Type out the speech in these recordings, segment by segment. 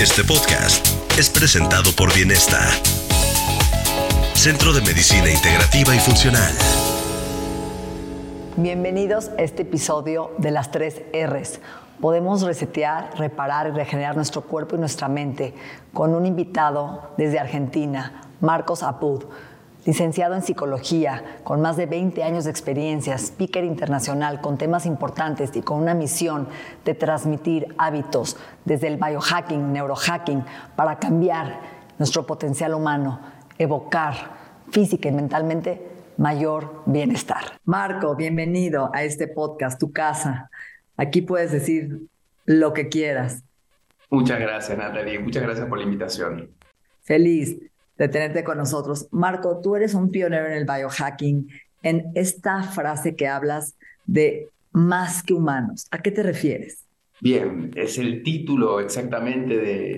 Este podcast es presentado por Bienesta, Centro de Medicina Integrativa y Funcional. Bienvenidos a este episodio de las tres R's. Podemos resetear, reparar y regenerar nuestro cuerpo y nuestra mente con un invitado desde Argentina, Marcos Apud, licenciado en psicología, con más de 20 años de experiencia, speaker internacional con temas importantes y con una misión de transmitir hábitos desde el biohacking, neurohacking, para cambiar nuestro potencial humano, evocar física y mentalmente mayor bienestar. Marco, bienvenido a este podcast, tu casa. Aquí puedes decir lo que quieras. Muchas gracias, Natalie. Muchas gracias por la invitación. Feliz de tenerte con nosotros. Marco, tú eres un pionero en el biohacking, en esta frase que hablas de más que humanos. ¿A qué te refieres? Bien, es el título exactamente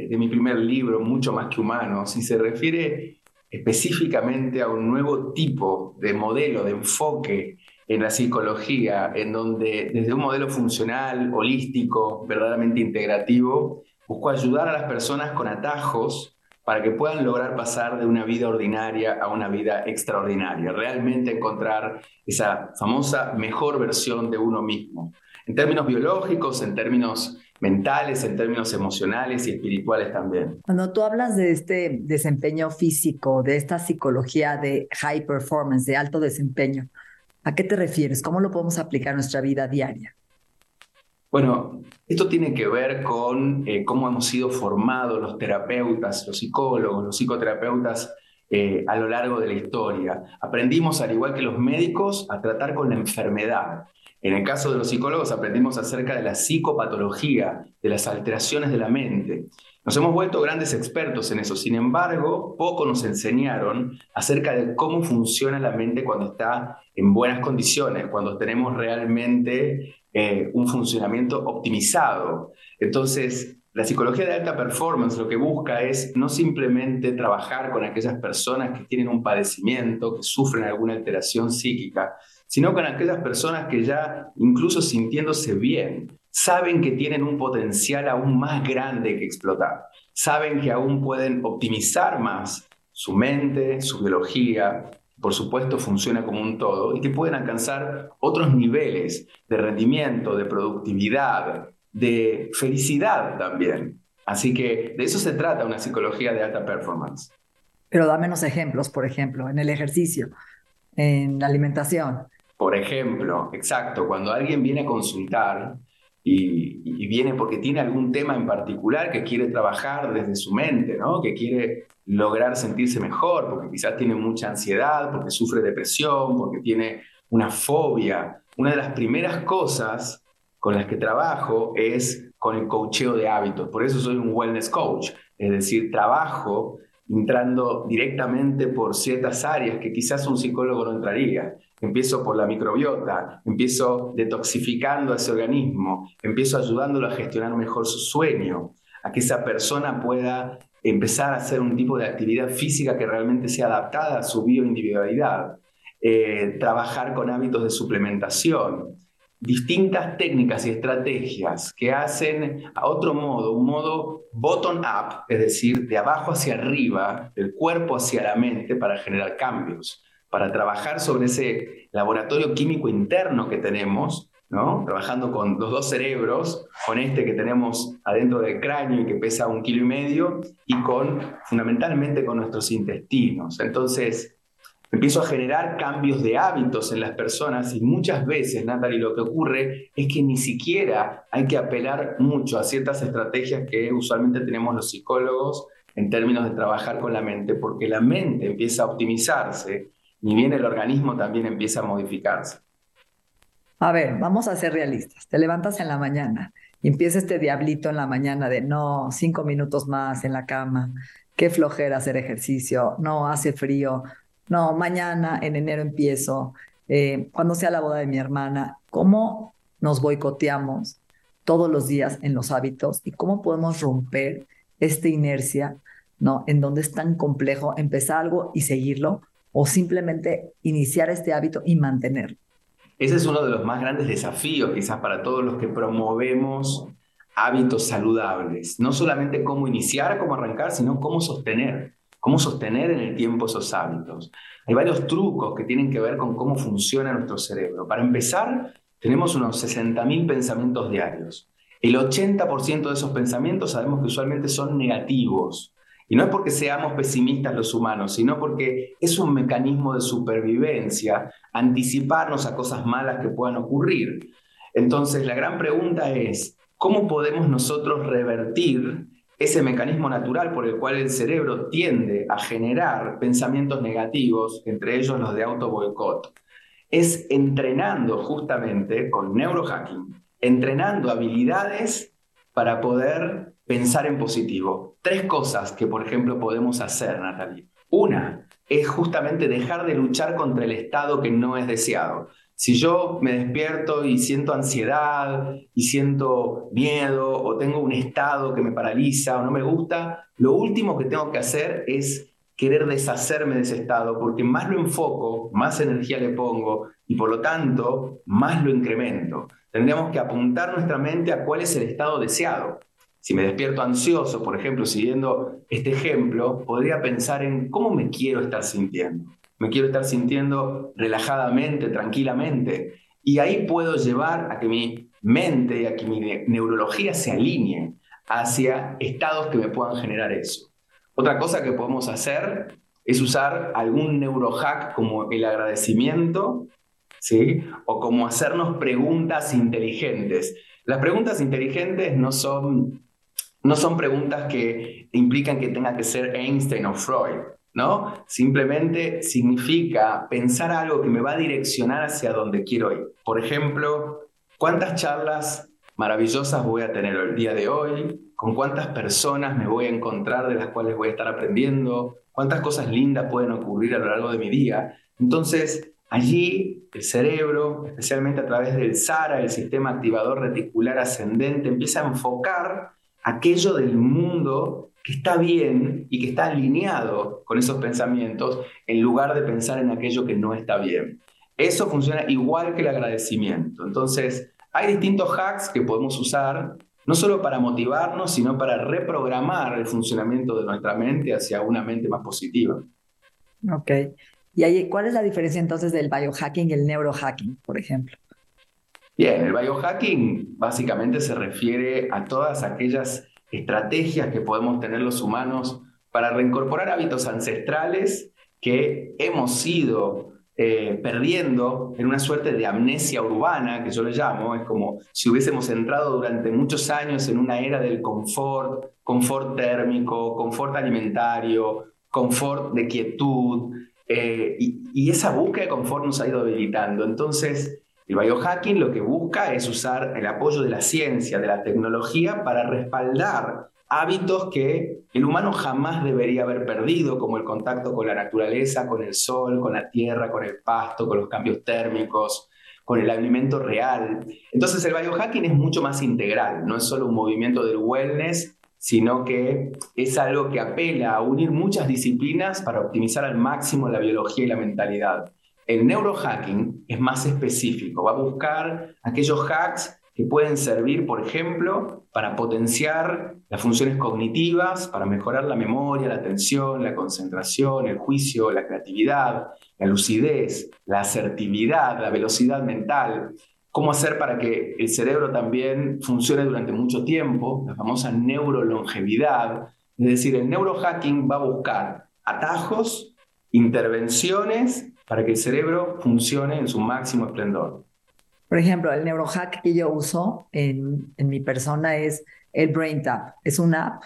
de, mi primer libro, Mucho más que humanos, y se refiere específicamente a un nuevo tipo de modelo, de enfoque en la psicología, en donde desde un modelo funcional, holístico, verdaderamente integrativo, busco ayudar a las personas con atajos para que puedan lograr pasar de una vida ordinaria a una vida extraordinaria, realmente encontrar esa famosa mejor versión de uno mismo, en términos biológicos, en términos mentales, en términos emocionales y espirituales también. Cuando tú hablas de este desempeño físico, de esta psicología de high performance, de alto desempeño, ¿A qué te refieres? ¿Cómo lo podemos aplicar a nuestra vida diaria? Bueno, esto tiene que ver con eh, cómo hemos sido formados los terapeutas, los psicólogos, los psicoterapeutas eh, a lo largo de la historia. Aprendimos, al igual que los médicos, a tratar con la enfermedad. En el caso de los psicólogos aprendimos acerca de la psicopatología, de las alteraciones de la mente. Nos hemos vuelto grandes expertos en eso, sin embargo, poco nos enseñaron acerca de cómo funciona la mente cuando está en buenas condiciones, cuando tenemos realmente eh, un funcionamiento optimizado. Entonces, la psicología de alta performance lo que busca es no simplemente trabajar con aquellas personas que tienen un padecimiento, que sufren alguna alteración psíquica, sino con aquellas personas que ya, incluso sintiéndose bien, saben que tienen un potencial aún más grande que explotar, saben que aún pueden optimizar más su mente, su biología, por supuesto funciona como un todo, y que pueden alcanzar otros niveles de rendimiento, de productividad, de felicidad también. Así que de eso se trata una psicología de alta performance. Pero dame unos ejemplos, por ejemplo, en el ejercicio, en la alimentación. Por ejemplo, exacto, cuando alguien viene a consultar, y, viene porque tiene algún tema en particular que quiere trabajar desde su mente, ¿no? que quiere lograr sentirse mejor, porque quizás tiene mucha ansiedad, porque sufre depresión, porque tiene una fobia. Una de las primeras cosas con las que trabajo es con el coacheo de hábitos. Por eso soy un wellness coach, es decir, trabajo entrando directamente por ciertas áreas que quizás un psicólogo no entraría. Empiezo por la microbiota, empiezo detoxificando a ese organismo, empiezo ayudándolo a gestionar mejor su sueño, a que esa persona pueda empezar a hacer un tipo de actividad física que realmente sea adaptada a su bioindividualidad, eh, trabajar con hábitos de suplementación, distintas técnicas y estrategias que hacen a otro modo, un modo bottom-up, es decir, de abajo hacia arriba, del cuerpo hacia la mente para generar cambios, para trabajar sobre ese laboratorio químico interno que tenemos, ¿no? trabajando con los dos cerebros, con este que tenemos adentro del cráneo y que pesa un kilo y medio, y con, fundamentalmente, con nuestros intestinos. Entonces, empiezo a generar cambios de hábitos en las personas y muchas veces, Natalie, lo que ocurre es que ni siquiera hay que apelar mucho a ciertas estrategias que usualmente tenemos los psicólogos en términos de trabajar con la mente, porque la mente empieza a optimizarse, ni bien el organismo también empieza a modificarse. A ver, vamos a ser realistas. Te levantas en la mañana y empieza este diablito en la mañana de no, cinco minutos más en la cama, qué flojera hacer ejercicio, no, hace frío, no, mañana en enero empiezo, eh, cuando sea la boda de mi hermana, ¿cómo nos boicoteamos todos los días en los hábitos y cómo podemos romper esta inercia, ¿no? En donde es tan complejo empezar algo y seguirlo o simplemente iniciar este hábito y mantenerlo. Ese es uno de los más grandes desafíos quizás para todos los que promovemos hábitos saludables. No solamente cómo iniciar, cómo arrancar, sino cómo sostener. Cómo sostener en el tiempo esos hábitos. Hay varios trucos que tienen que ver con cómo funciona nuestro cerebro. Para empezar, tenemos unos 60.000 pensamientos diarios. El 80% de esos pensamientos sabemos que usualmente son negativos. Y no es porque seamos pesimistas los humanos, sino porque es un mecanismo de supervivencia anticiparnos a cosas malas que puedan ocurrir. Entonces, la gran pregunta es, ¿cómo podemos nosotros revertir ese mecanismo natural por el cual el cerebro tiende a generar pensamientos negativos, entre ellos los de auto boicot? es entrenando justamente con neurohacking, entrenando habilidades para poder pensar en positivo. Tres cosas que, por ejemplo, podemos hacer, Natalie. Una es justamente dejar de luchar contra el estado que no es deseado. Si yo me despierto y siento ansiedad y siento miedo o tengo un estado que me paraliza o no me gusta, lo último que tengo que hacer es querer deshacerme de ese estado, porque más lo enfoco, más energía le pongo y por lo tanto más lo incremento. Tendríamos que apuntar nuestra mente a cuál es el estado deseado. Si me despierto ansioso, por ejemplo, siguiendo este ejemplo, podría pensar en cómo me quiero estar sintiendo. Me quiero estar sintiendo relajadamente, tranquilamente. Y ahí puedo llevar a que mi mente y a que mi neurología se alinee hacia estados que me puedan generar eso. Otra cosa que podemos hacer es usar algún neurohack como el agradecimiento, ¿sí? O como hacernos preguntas inteligentes. Las preguntas inteligentes no son, no son preguntas que implican que tenga que ser Einstein o Freud, ¿no? Simplemente significa pensar algo que me va a direccionar hacia donde quiero ir. Por ejemplo, ¿cuántas charlas maravillosas voy a tener el día de hoy? con cuántas personas me voy a encontrar de las cuales voy a estar aprendiendo, cuántas cosas lindas pueden ocurrir a lo largo de mi día. Entonces, allí el cerebro, especialmente a través del SARA, el sistema activador reticular ascendente, empieza a enfocar aquello del mundo que está bien y que está alineado con esos pensamientos en lugar de pensar en aquello que no está bien. Eso funciona igual que el agradecimiento. Entonces, hay distintos hacks que podemos usar no solo para motivarnos, sino para reprogramar el funcionamiento de nuestra mente hacia una mente más positiva. Ok. ¿Y ahí, cuál es la diferencia entonces del biohacking y el neurohacking, por ejemplo? Bien, el biohacking básicamente se refiere a todas aquellas estrategias que podemos tener los humanos para reincorporar hábitos ancestrales que hemos ido eh, perdiendo en una suerte de amnesia urbana, que yo le llamo, es como si hubiésemos entrado durante muchos años en una era del confort, confort térmico, confort alimentario, confort de quietud, eh, y, y esa búsqueda de confort nos ha ido debilitando. Entonces, el biohacking lo que busca es usar el apoyo de la ciencia, de la tecnología, para respaldar hábitos que el humano jamás debería haber perdido, como el contacto con la naturaleza, con el sol, con la tierra, con el pasto, con los cambios térmicos, con el alimento real. Entonces el biohacking es mucho más integral, no es solo un movimiento del wellness, sino que es algo que apela a unir muchas disciplinas para optimizar al máximo la biología y la mentalidad. El neurohacking es más específico, va a buscar aquellos hacks que pueden servir, por ejemplo, para potenciar las funciones cognitivas, para mejorar la memoria, la atención, la concentración, el juicio, la creatividad, la lucidez, la asertividad, la velocidad mental. Cómo hacer para que el cerebro también funcione durante mucho tiempo, la famosa neurolongevidad. Es decir, el neurohacking va a buscar atajos, intervenciones para que el cerebro funcione en su máximo esplendor. Por ejemplo, el neurohack que yo uso en, mi persona es el Brain Tap. Es una app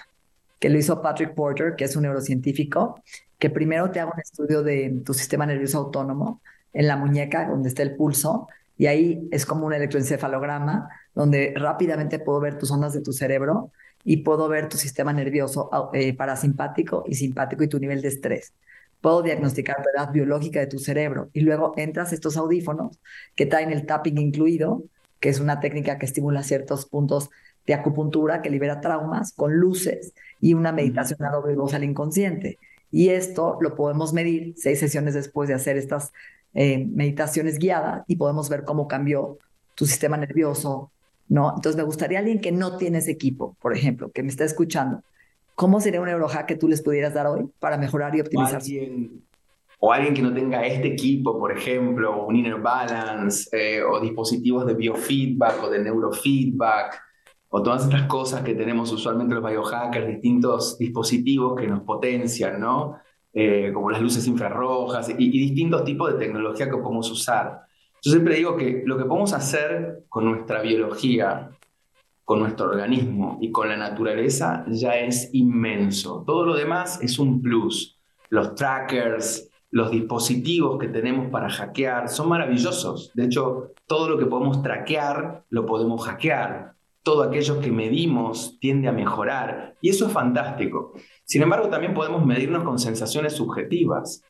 que lo hizo Patrick Porter, que es un neurocientífico, que primero te haga un estudio de tu sistema nervioso autónomo en la muñeca donde está el pulso y ahí es como un electroencefalograma donde rápidamente puedo ver tus ondas de tu cerebro y puedo ver tu sistema nervioso eh, parasimpático y simpático y tu nivel de estrés. Puedo diagnosticar la edad biológica de tu cerebro y luego entras estos audífonos que traen el tapping incluido, que es una técnica que estimula ciertos puntos de acupuntura que libera traumas con luces y una meditación a doble voz al inconsciente. Y esto lo podemos medir seis sesiones después de hacer estas eh, meditaciones guiadas y podemos ver cómo cambió tu sistema nervioso, ¿no? Entonces me gustaría alguien que no tiene ese equipo, por ejemplo, que me está escuchando. ¿Cómo sería un neurohack que tú les pudieras dar hoy para mejorar y optimizar? O alguien, que no tenga este equipo, por ejemplo, un inner balance, eh, o dispositivos de biofeedback o de neurofeedback, o todas estas cosas que tenemos usualmente los biohackers, distintos dispositivos que nos potencian, ¿no? Eh, como las luces infrarrojas y, distintos tipos de tecnología que podemos usar. Yo siempre digo que lo que podemos hacer con nuestra biología, con nuestro organismo y con la naturaleza ya es inmenso. Todo lo demás es un plus. Los trackers, los dispositivos que tenemos para hackear son maravillosos. De hecho, todo lo que podemos traquear lo podemos hackear todo aquello que medimos tiende a mejorar y eso es fantástico. Sin embargo, también podemos medirnos con sensaciones subjetivas.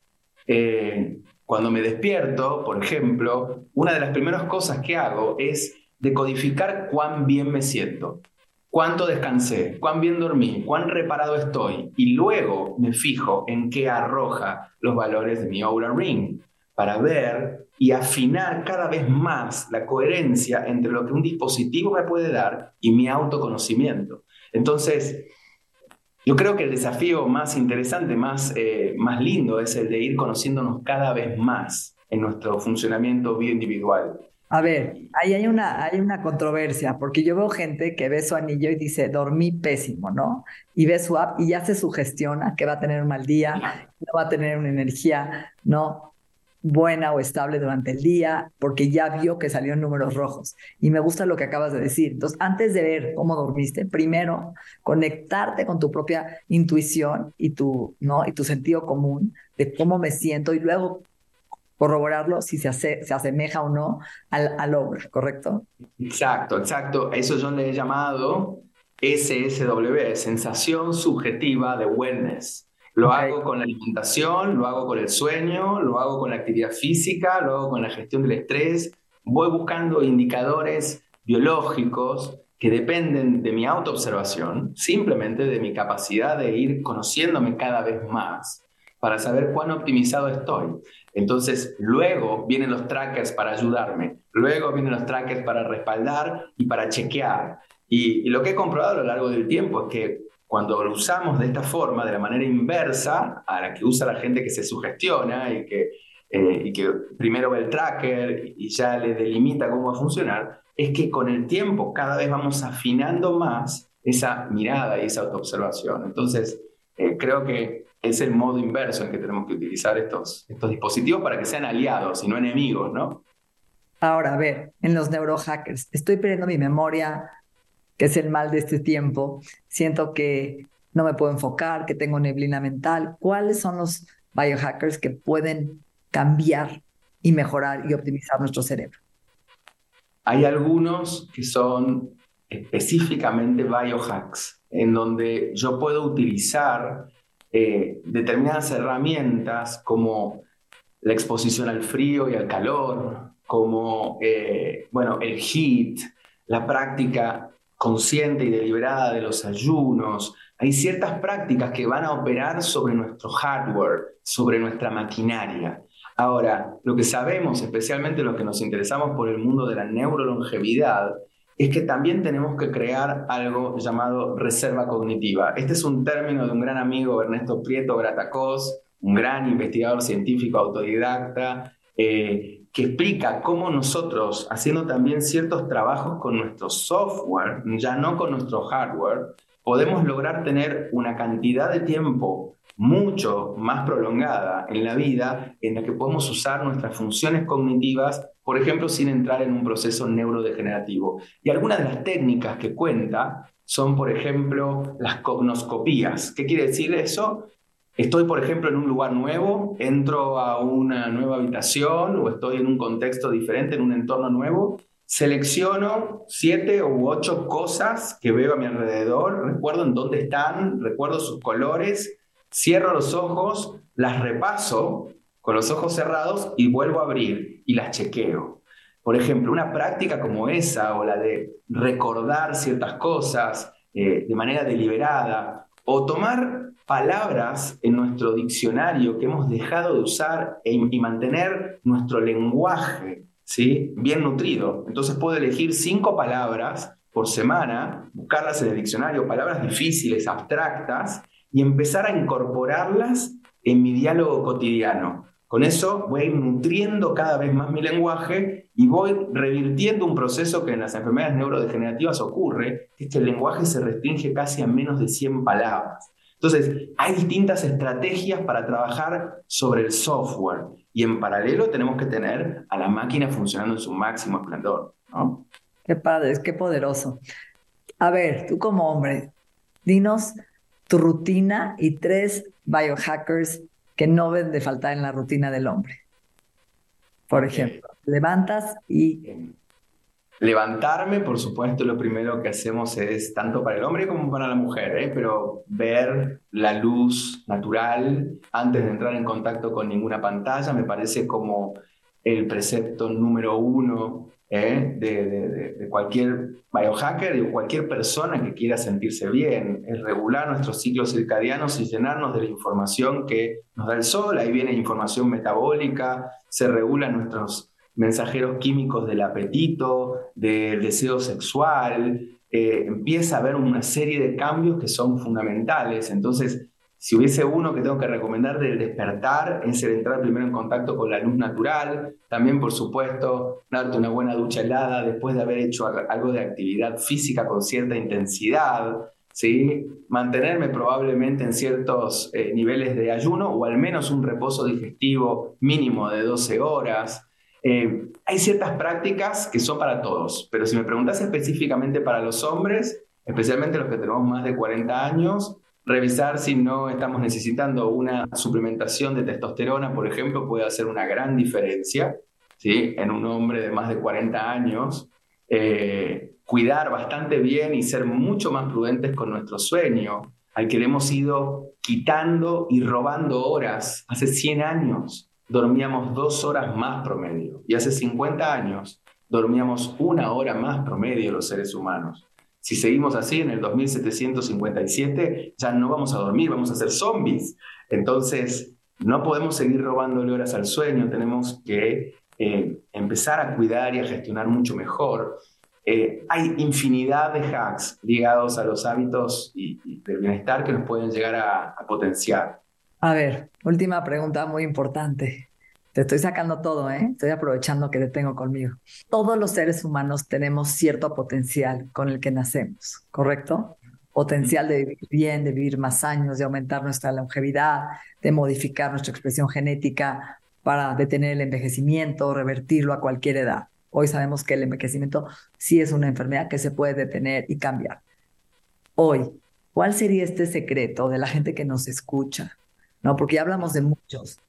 Eh, cuando me despierto, por ejemplo, una de las primeras cosas que hago es decodificar cuán bien me siento, cuánto descansé, cuán bien dormí, cuán reparado estoy y luego me fijo en qué arroja los valores de mi Aura Ring para ver y afinar cada vez más la coherencia entre lo que un dispositivo me puede dar y mi autoconocimiento. Entonces, yo creo que el desafío más interesante, más, eh, más lindo, es el de ir conociéndonos cada vez más en nuestro funcionamiento bioindividual. A ver, ahí hay una, hay una controversia, porque yo veo gente que ve su anillo y dice, dormí pésimo, ¿no? Y ve su app y ya se sugestiona que va a tener un mal día, no va a tener una energía, ¿no? buena o estable durante el día, porque ya vio que salió en números rojos. Y me gusta lo que acabas de decir. Entonces, antes de ver cómo dormiste, primero conectarte con tu propia intuición y tu, ¿no? y tu sentido común de cómo me siento y luego corroborarlo si se, hace, se asemeja o no al, al obra, ¿correcto? Exacto, exacto. Eso yo le he llamado SSW, sensación subjetiva de wellness. Lo hago con la alimentación, lo hago con el sueño, lo hago con la actividad física, lo hago con la gestión del estrés. Voy buscando indicadores biológicos que dependen de mi autoobservación, simplemente de mi capacidad de ir conociéndome cada vez más para saber cuán optimizado estoy. Entonces, luego vienen los trackers para ayudarme, luego vienen los trackers para respaldar y para chequear. Y, lo que he comprobado a lo largo del tiempo es que cuando lo usamos de esta forma, de la manera inversa a la que usa la gente que se sugestiona y que, eh, primero ve el tracker y ya le delimita cómo va a funcionar, es que con el tiempo cada vez vamos afinando más esa mirada y esa autoobservación. Entonces, eh, creo que es el modo inverso en que tenemos que utilizar estos, estos dispositivos para que sean aliados y no enemigos, ¿no? Ahora, a ver, en los neurohackers, estoy perdiendo mi memoria, que es el mal de este tiempo. Siento que no me puedo enfocar, que tengo neblina mental. ¿Cuáles son los biohackers que pueden cambiar y mejorar y optimizar nuestro cerebro? Hay algunos que son específicamente biohacks, en donde yo puedo utilizar eh, determinadas herramientas como la exposición al frío y al calor, como eh, bueno, el HEAT, la práctica consciente y deliberada de los ayunos. Hay ciertas prácticas que van a operar sobre nuestro hardware, sobre nuestra maquinaria. Ahora, lo que sabemos, especialmente los que nos interesamos por el mundo de la neurolongevidad, es que también tenemos que crear algo llamado reserva cognitiva. Este es un término de un gran amigo, Ernesto Prieto Gratacos, un gran investigador científico autodidacta, eh, que explica cómo nosotros, haciendo también ciertos trabajos con nuestro software, ya no con nuestro hardware, podemos lograr tener una cantidad de tiempo mucho más prolongada en la vida en la que podemos usar nuestras funciones cognitivas, por ejemplo, sin entrar en un proceso neurodegenerativo. Y algunas de las técnicas que cuenta son, por ejemplo, las cognoscopías. ¿Qué quiere decir eso? Estoy, por ejemplo, en un lugar nuevo, entro a una nueva habitación o estoy en un contexto diferente, en un entorno nuevo, selecciono siete u ocho cosas que veo a mi alrededor, recuerdo en dónde están, recuerdo sus colores, cierro los ojos, las repaso con los ojos cerrados y vuelvo a abrir y las chequeo. Por ejemplo, una práctica como esa o la de recordar ciertas cosas eh, de manera deliberada o tomar palabras en nuestro diccionario que hemos dejado de usar e y mantener nuestro lenguaje ¿sí? bien nutrido. Entonces puedo elegir cinco palabras por semana, buscarlas en el diccionario, palabras difíciles, abstractas, y empezar a incorporarlas en mi diálogo cotidiano. Con eso voy nutriendo cada vez más mi lenguaje y voy revirtiendo un proceso que en las enfermedades neurodegenerativas ocurre, que es el lenguaje se restringe casi a menos de 100 palabras. Entonces, hay distintas estrategias para trabajar sobre el software y en paralelo tenemos que tener a la máquina funcionando en su máximo esplendor. Qué padre, qué poderoso. A ver, tú como hombre, dinos tu rutina y tres biohackers que no deben de faltar en la rutina del hombre. Por ejemplo, levantas y Levantarme, por supuesto, lo primero que hacemos es, tanto para el hombre como para la mujer, ¿eh? pero ver la luz natural antes de entrar en contacto con ninguna pantalla me parece como el precepto número uno ¿eh? de, de, cualquier biohacker y cualquier persona que quiera sentirse bien, es regular nuestros ciclos circadianos y llenarnos de la información que nos da el sol, ahí viene información metabólica, se regulan nuestros mensajeros químicos del apetito, del deseo sexual, eh, empieza a haber una serie de cambios que son fundamentales. Entonces, si hubiese uno que tengo que recomendar del despertar, es el entrar primero en contacto con la luz natural, también por supuesto darte una buena ducha helada después de haber hecho algo de actividad física con cierta intensidad, ¿sí? mantenerme probablemente en ciertos eh, niveles de ayuno o al menos un reposo digestivo mínimo de 12 horas, eh, hay ciertas prácticas que son para todos, pero si me preguntas específicamente para los hombres, especialmente los que tenemos más de 40 años, revisar si no estamos necesitando una suplementación de testosterona, por ejemplo, puede hacer una gran diferencia ¿sí? en un hombre de más de 40 años. Eh, cuidar bastante bien y ser mucho más prudentes con nuestro sueño, al que le hemos ido quitando y robando horas hace 100 años dormíamos dos horas más promedio y hace 50 años dormíamos una hora más promedio los seres humanos. Si seguimos así en el 2757, ya no vamos a dormir, vamos a ser zombies. Entonces, no podemos seguir robándole horas al sueño, tenemos que eh, empezar a cuidar y a gestionar mucho mejor. Eh, hay infinidad de hacks ligados a los hábitos y, del bienestar que nos pueden llegar a potenciar. A ver, última pregunta muy importante. Te estoy sacando todo, ¿eh? Estoy aprovechando que te tengo conmigo. Todos los seres humanos tenemos cierto potencial con el que nacemos, ¿correcto? Potencial de vivir bien, de vivir más años, de aumentar nuestra longevidad, de modificar nuestra expresión genética para detener el envejecimiento, revertirlo a cualquier edad. Hoy sabemos que el envejecimiento sí es una enfermedad que se puede detener y cambiar. Hoy, ¿cuál sería este secreto de la gente que nos escucha? ¿no? Porque ya hablamos de muchos,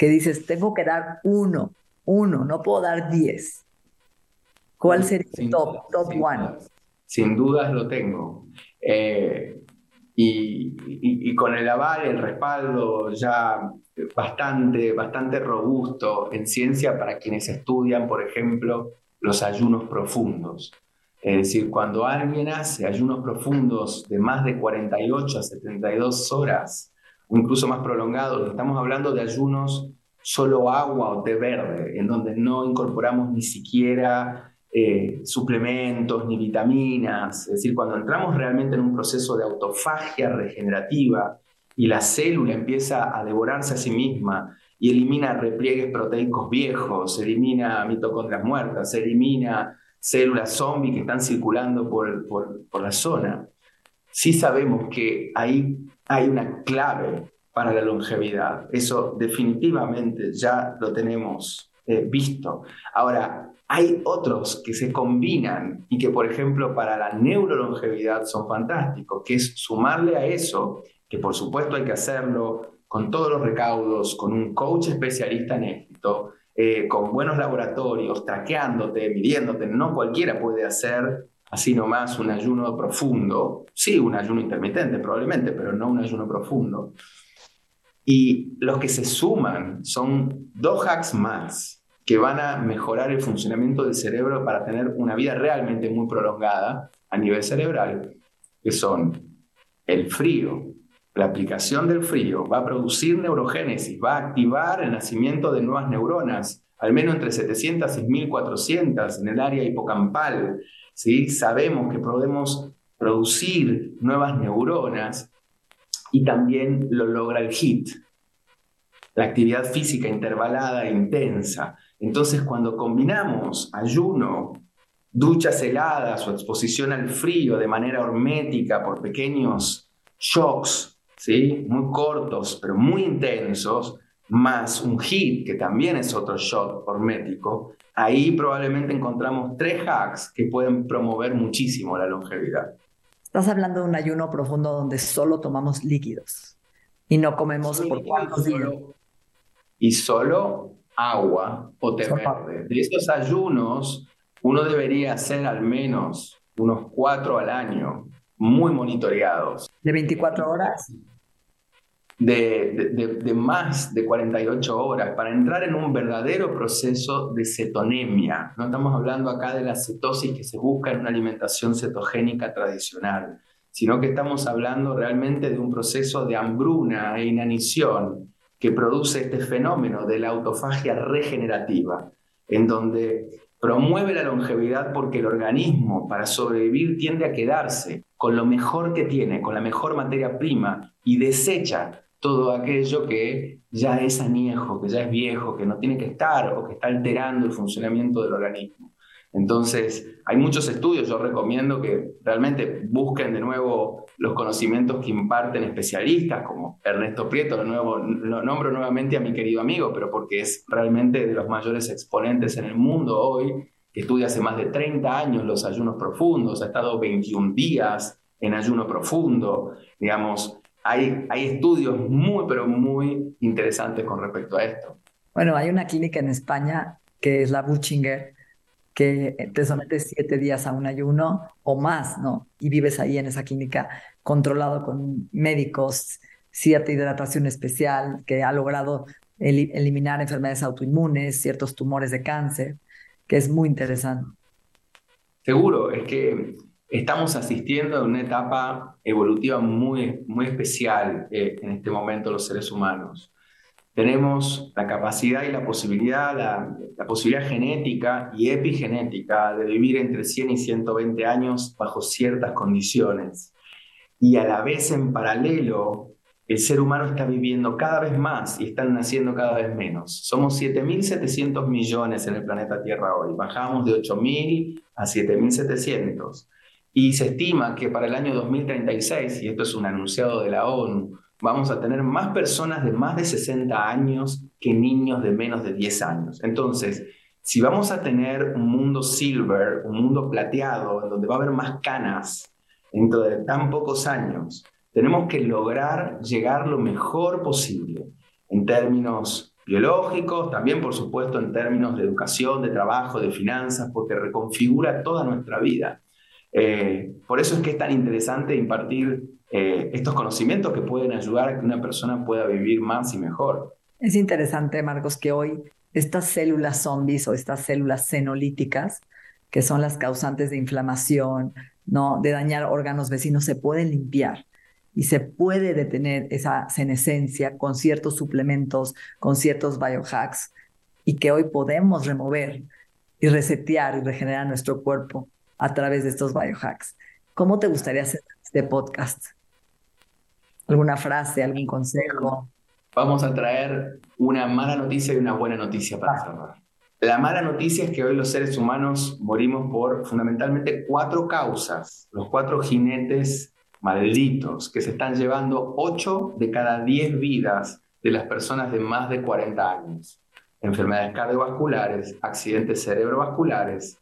que dices, tengo que dar uno, uno, no puedo dar diez. ¿Cuál sería el top, top sin one? sin dudas lo tengo. Eh, y, y, con el aval, el respaldo ya bastante, bastante robusto en ciencia para quienes estudian, por ejemplo, los ayunos profundos. Es decir, cuando alguien hace ayunos profundos de más de 48 a 72 horas, incluso más prolongados. Estamos hablando de ayunos solo agua o té verde, en donde no incorporamos ni siquiera eh, suplementos ni vitaminas. Es decir, cuando entramos realmente en un proceso de autofagia regenerativa y la célula empieza a devorarse a sí misma y elimina repliegues proteicos viejos, elimina mitocondrias muertas, elimina células zombie que están circulando por, por, por la zona, sí sabemos que ahí hay una clave para la longevidad. Eso definitivamente ya lo tenemos eh, visto. Ahora, hay otros que se combinan y que, por ejemplo, para la neurolongevidad son fantásticos, que es sumarle a eso que por supuesto hay que hacerlo con todos los recaudos, con un coach especialista en éxito, eh, con buenos laboratorios, traqueándote, midiéndote. No cualquiera puede hacer así nomás un ayuno profundo. Sí, un ayuno intermitente probablemente, pero no un ayuno profundo. Y los que se suman son dos hacks más que van a mejorar el funcionamiento del cerebro para tener una vida realmente muy prolongada a nivel cerebral, que son el frío. La aplicación del frío va a producir neurogénesis, va a activar el nacimiento de nuevas neuronas, al menos entre 700 y 1400 en el área hipocampal. ¿Sí? Sabemos que podemos producir nuevas neuronas y también lo logra el HIT, la actividad física intervalada e intensa. Entonces, cuando combinamos ayuno, duchas heladas o exposición al frío de manera hormética por pequeños shocks, ¿sí? muy cortos pero muy intensos, más un HIT, que también es otro shock hormético, ahí probablemente encontramos tres hacks que pueden promover muchísimo la longevidad. Estás hablando de un ayuno profundo donde solo tomamos líquidos y no comemos por cuántos días. Y solo agua o té verde. De esos ayunos, uno debería hacer al menos unos cuatro al año, muy monitoreados. ¿De 24 horas? De, de, más de 48 horas para entrar en un verdadero proceso de cetonemia. No estamos hablando acá de la cetosis que se busca en una alimentación cetogénica tradicional, sino que estamos hablando realmente de un proceso de hambruna e inanición que produce este fenómeno de la autofagia regenerativa, en donde promueve la longevidad porque el organismo para sobrevivir tiende a quedarse con lo mejor que tiene, con la mejor materia prima y desecha todo aquello que ya es añejo, que ya es viejo, que no tiene que estar o que está alterando el funcionamiento del organismo. Entonces, hay muchos estudios, yo recomiendo que realmente busquen de nuevo los conocimientos que imparten especialistas como Ernesto Prieto, lo, nuevo, lo nombro nuevamente a mi querido amigo, pero porque es realmente de los mayores exponentes en el mundo hoy, que estudia hace más de 30 años los ayunos profundos, ha estado 21 días en ayuno profundo, digamos, hay, hay estudios muy, pero muy interesantes con respecto a esto. Bueno, hay una clínica en España que es la Buchinger, que te sometes siete días a un ayuno o más, ¿no? Y vives ahí en esa clínica controlado con médicos, cierta hidratación especial que ha logrado eliminar enfermedades autoinmunes, ciertos tumores de cáncer, que es muy interesante. Seguro, es que estamos asistiendo a una etapa evolutiva muy, muy especial eh, en este momento los seres humanos tenemos la capacidad y la posibilidad, la, posibilidad genética y epigenética de vivir entre 100 y 120 años bajo ciertas condiciones. Y a la vez, en paralelo, el ser humano está viviendo cada vez más y están naciendo cada vez menos. Somos 7.700 millones en el planeta Tierra hoy. Bajamos de 8.000 a 7.700. Y se estima que para el año 2036, y esto es un anunciado de la ONU, vamos a tener más personas de más de 60 años que niños de menos de 10 años. Entonces, si vamos a tener un mundo silver, un mundo plateado, en donde va a haber más canas dentro de tan pocos años, tenemos que lograr llegar lo mejor posible en términos biológicos, también por supuesto en términos de educación, de trabajo, de finanzas, porque reconfigura toda nuestra vida. Eh, por eso es que es tan interesante impartir eh, estos conocimientos que pueden ayudar a que una persona pueda vivir más y mejor. Es interesante, Marcos, que hoy estas células zombies o estas células senolíticas, que son las causantes de inflamación, ¿no? de dañar órganos vecinos, se pueden limpiar y se puede detener esa senescencia con ciertos suplementos, con ciertos biohacks, y que hoy podemos remover y resetear y regenerar nuestro cuerpo a través de estos biohacks. ¿Cómo te gustaría hacer este podcast? ¿Alguna frase, algún consejo? Vamos a traer una mala noticia y una buena noticia para ah. cerrar. La mala noticia es que hoy los seres humanos morimos por fundamentalmente cuatro causas, los cuatro jinetes malditos que se están llevando ocho de cada diez vidas de las personas de más de 40 años. Enfermedades cardiovasculares, accidentes cerebrovasculares,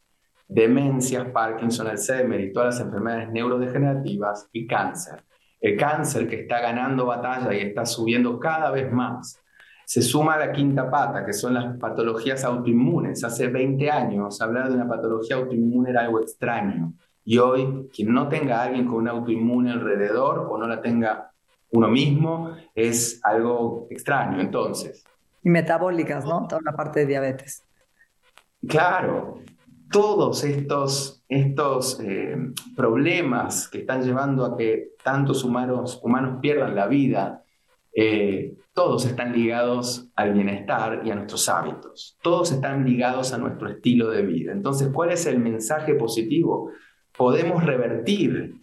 demencias, Parkinson, Alzheimer y todas las enfermedades neurodegenerativas y cáncer. el cáncer que está ganando batalla y está subiendo cada vez más. Se suma a la quinta pata, que son las patologías autoinmunes. Hace 20 años hablar de una patología autoinmune era algo extraño. Y hoy, quien no tenga a alguien con un autoinmune alrededor o no la tenga uno mismo, es algo extraño. Entonces. Y metabólicas, ¿no? Toda la parte de diabetes. Claro, todos estos, estos eh, problemas que están llevando a que tantos humanos, humanos pierdan la vida, eh, todos están ligados al bienestar y a nuestros hábitos. Todos están ligados a nuestro estilo de vida. Entonces, ¿cuál es el mensaje positivo? Podemos revertir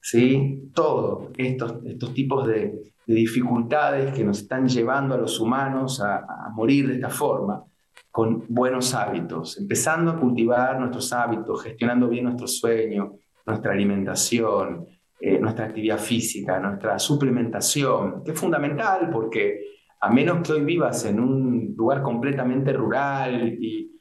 ¿sí? todos estos, estos tipos de, dificultades que nos están llevando a los humanos a, a morir de esta forma con buenos hábitos, empezando a cultivar nuestros hábitos, gestionando bien nuestro sueño, nuestra alimentación, eh, nuestra actividad física, nuestra suplementación, que es fundamental porque a menos que hoy vivas en un lugar completamente rural y,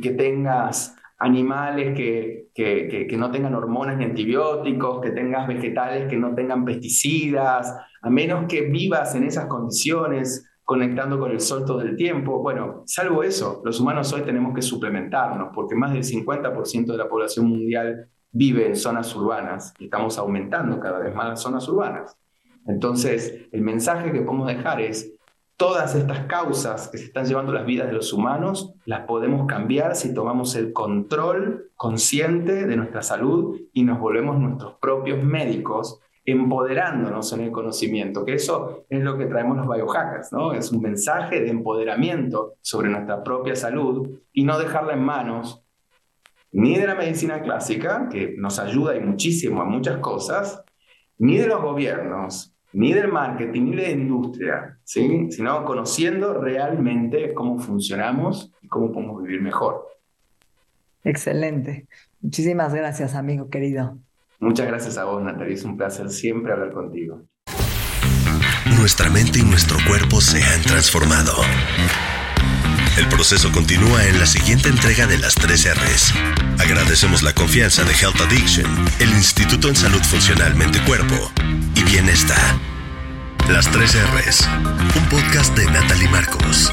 que tengas animales que, que, que, no tengan hormonas ni antibióticos, que tengas vegetales que no tengan pesticidas, a menos que vivas en esas condiciones conectando con el sol todo el tiempo. Bueno, salvo eso, los humanos hoy tenemos que suplementarnos porque más del 50% de la población mundial vive en zonas urbanas y estamos aumentando cada vez más las zonas urbanas. Entonces, el mensaje que podemos dejar es, todas estas causas que se están llevando las vidas de los humanos, las podemos cambiar si tomamos el control consciente de nuestra salud y nos volvemos nuestros propios médicos empoderándonos en el conocimiento, que eso es lo que traemos los biohackers, ¿no? Es un mensaje de empoderamiento sobre nuestra propia salud y no dejarla en manos ni de la medicina clásica, que nos ayuda y muchísimo a muchas cosas, ni de los gobiernos, ni del marketing, ni de la industria, ¿sí? sino conociendo realmente cómo funcionamos y cómo podemos vivir mejor. Excelente. Muchísimas gracias, amigo querido. Muchas gracias a vos, Natalia. Es un placer siempre hablar contigo. Nuestra mente y nuestro cuerpo se han transformado. El proceso continúa en la siguiente entrega de las 3 R's. Agradecemos la confianza de Health Addiction, el Instituto en Salud Funcional Mente Cuerpo y Bienestar. Las 3 R's, un podcast de Natalie Marcos.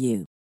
you.